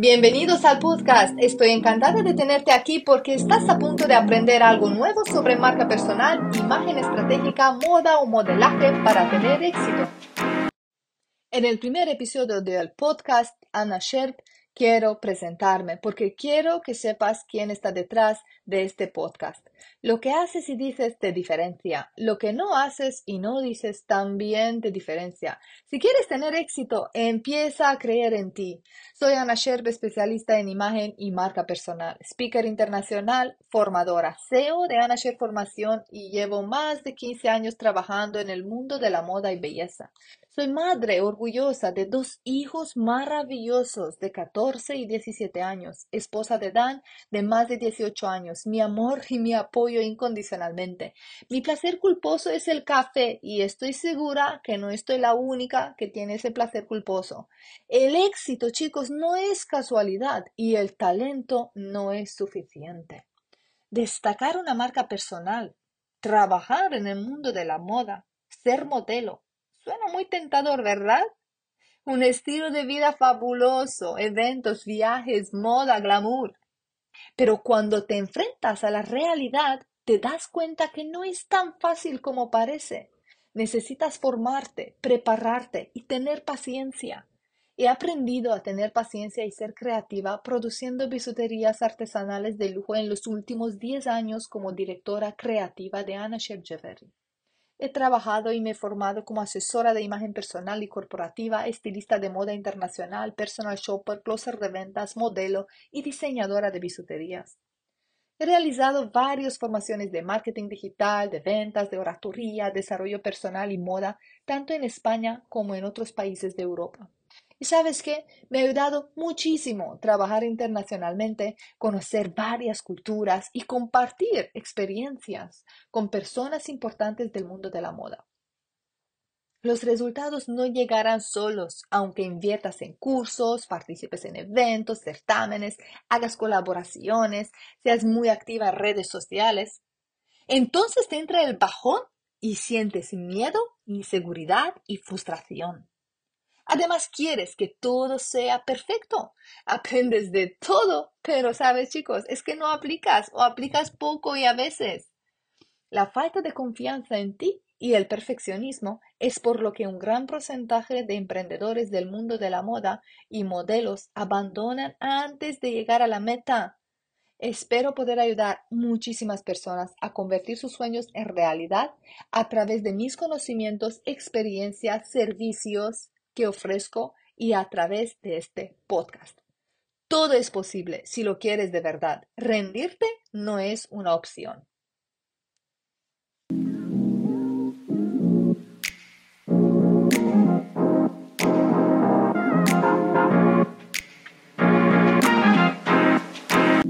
Bienvenidos al podcast. Estoy encantada de tenerte aquí porque estás a punto de aprender algo nuevo sobre marca personal, imagen estratégica, moda o modelaje para tener éxito. En el primer episodio del podcast, Ana Sherp quiero presentarme porque quiero que sepas quién está detrás de este podcast. Lo que haces y dices te diferencia. Lo que no haces y no dices también te diferencia. Si quieres tener éxito, empieza a creer en ti. Soy Ana Sherb, especialista en imagen y marca personal, speaker internacional, formadora, CEO de Ana Sherb Formación y llevo más de 15 años trabajando en el mundo de la moda y belleza. Soy madre orgullosa de dos hijos maravillosos de 14 y 17 años, esposa de Dan de más de 18 años, mi amor y mi incondicionalmente. Mi placer culposo es el café y estoy segura que no estoy la única que tiene ese placer culposo. El éxito, chicos, no es casualidad y el talento no es suficiente. Destacar una marca personal, trabajar en el mundo de la moda, ser modelo, Suena muy tentador, ¿verdad? Un estilo de vida fabuloso, eventos, viajes, moda, glamour. Pero cuando te enfrentas a la realidad, te das cuenta que no es tan fácil como parece. Necesitas formarte, prepararte y tener paciencia. He aprendido a tener paciencia y ser creativa produciendo bisuterías artesanales de lujo en los últimos 10 años como directora creativa de Anna. He trabajado y me he formado como asesora de imagen personal y corporativa, estilista de moda internacional, personal shopper, closer de ventas, modelo y diseñadora de bisuterías. He realizado varias formaciones de marketing digital, de ventas, de oratoria, desarrollo personal y moda, tanto en España como en otros países de Europa. Y sabes qué, me ha ayudado muchísimo trabajar internacionalmente, conocer varias culturas y compartir experiencias con personas importantes del mundo de la moda. Los resultados no llegarán solos, aunque inviertas en cursos, participes en eventos, certámenes, hagas colaboraciones, seas muy activa en redes sociales. Entonces te entra el bajón y sientes miedo, inseguridad y frustración. Además, quieres que todo sea perfecto. Aprendes de todo, pero sabes, chicos, es que no aplicas o aplicas poco y a veces. La falta de confianza en ti y el perfeccionismo es por lo que un gran porcentaje de emprendedores del mundo de la moda y modelos abandonan antes de llegar a la meta. Espero poder ayudar muchísimas personas a convertir sus sueños en realidad a través de mis conocimientos, experiencias, servicios que ofrezco y a través de este podcast. Todo es posible si lo quieres de verdad. Rendirte no es una opción.